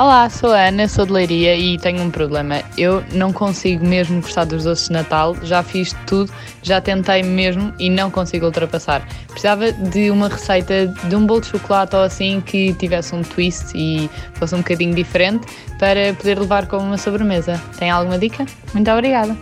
Olá, sou a Ana, sou de Leiria e tenho um problema. Eu não consigo mesmo gostar dos doces de Natal, já fiz tudo, já tentei mesmo e não consigo ultrapassar. Precisava de uma receita de um bolo de chocolate ou assim que tivesse um twist e fosse um bocadinho diferente para poder levar como uma sobremesa. Tem alguma dica? Muito obrigada.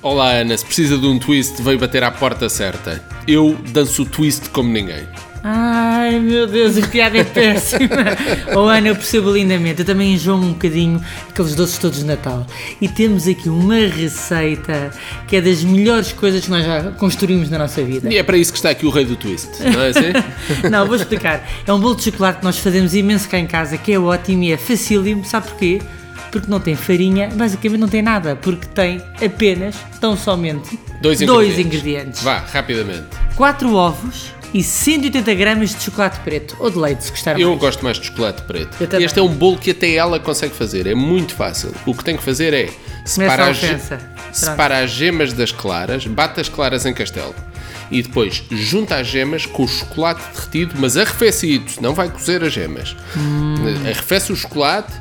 Olá Ana, se precisa de um twist, veio bater à porta certa. Eu danço twist como ninguém. Ai meu Deus, a piada é péssima. oh Ana, eu percebo lindamente. Eu também enjoo um bocadinho aqueles doces todos de Natal. E temos aqui uma receita que é das melhores coisas que nós já construímos na nossa vida. E é para isso que está aqui o rei do twist, não é assim? não, vou explicar. É um bolo de chocolate que nós fazemos imenso cá em casa, que é ótimo e é facílimo. Sabe porquê? Porque não tem farinha, basicamente não tem nada, porque tem apenas, tão somente, Dois dois ingredientes. ingredientes. Vá, rapidamente. 4 ovos e 180 gramas de chocolate preto ou de leite, se gostar Eu mais. gosto mais de chocolate preto. Também. Este é um bolo que até ela consegue fazer, é muito fácil. O que tem que fazer é separar, separar as gemas das claras, bate as claras em castelo. E depois junta as gemas com o chocolate derretido, mas arrefecido, não vai cozer as gemas. Hum. Arrefece o chocolate,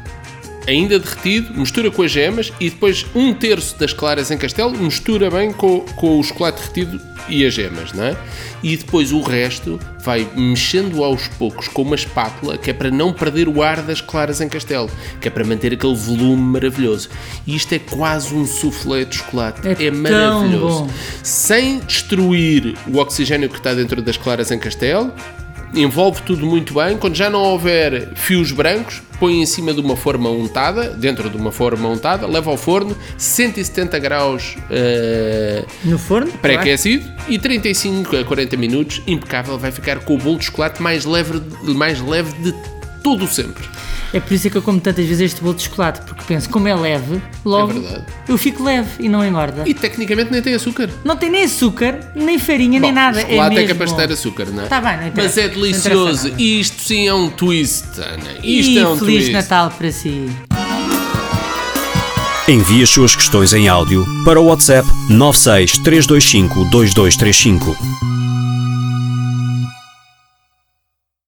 ainda derretido, mistura com as gemas e depois um terço das claras em castelo mistura bem com, com o chocolate derretido e as gemas, não é? E depois o resto vai mexendo aos poucos com uma espátula que é para não perder o ar das claras em castelo, que é para manter aquele volume maravilhoso. E isto é quase um soufflé de chocolate. É É, maravilhoso. bom. Sem destruir o oxigênio que está dentro das claras em castelo, envolve tudo muito bem. Quando já não houver fios brancos, põe em cima de uma forma untada, dentro de uma forma untada, leva ao forno, 170 graus eh, No forno? pré-aquecido e 35 a 40 minutos, impecável, vai ficar com o bolo de chocolate mais leve, mais leve de todo o sempre. É por isso que eu como tantas vezes este bolo de chocolate, porque penso, como é leve, logo É eu fico leve e não engorda. E tecnicamente nem tem açúcar. Não tem nem açúcar, nem farinha, nem Bom, nada. chocolate é é, mesmo capaz de ter açúcar, não é? Tá bem, não interessa. Mas é delicioso. Isto sim é um twist, Ana. Isto e é um Feliz twist. Natal para si. Envie as suas questões em áudio para o WhatsApp 96 325 2235.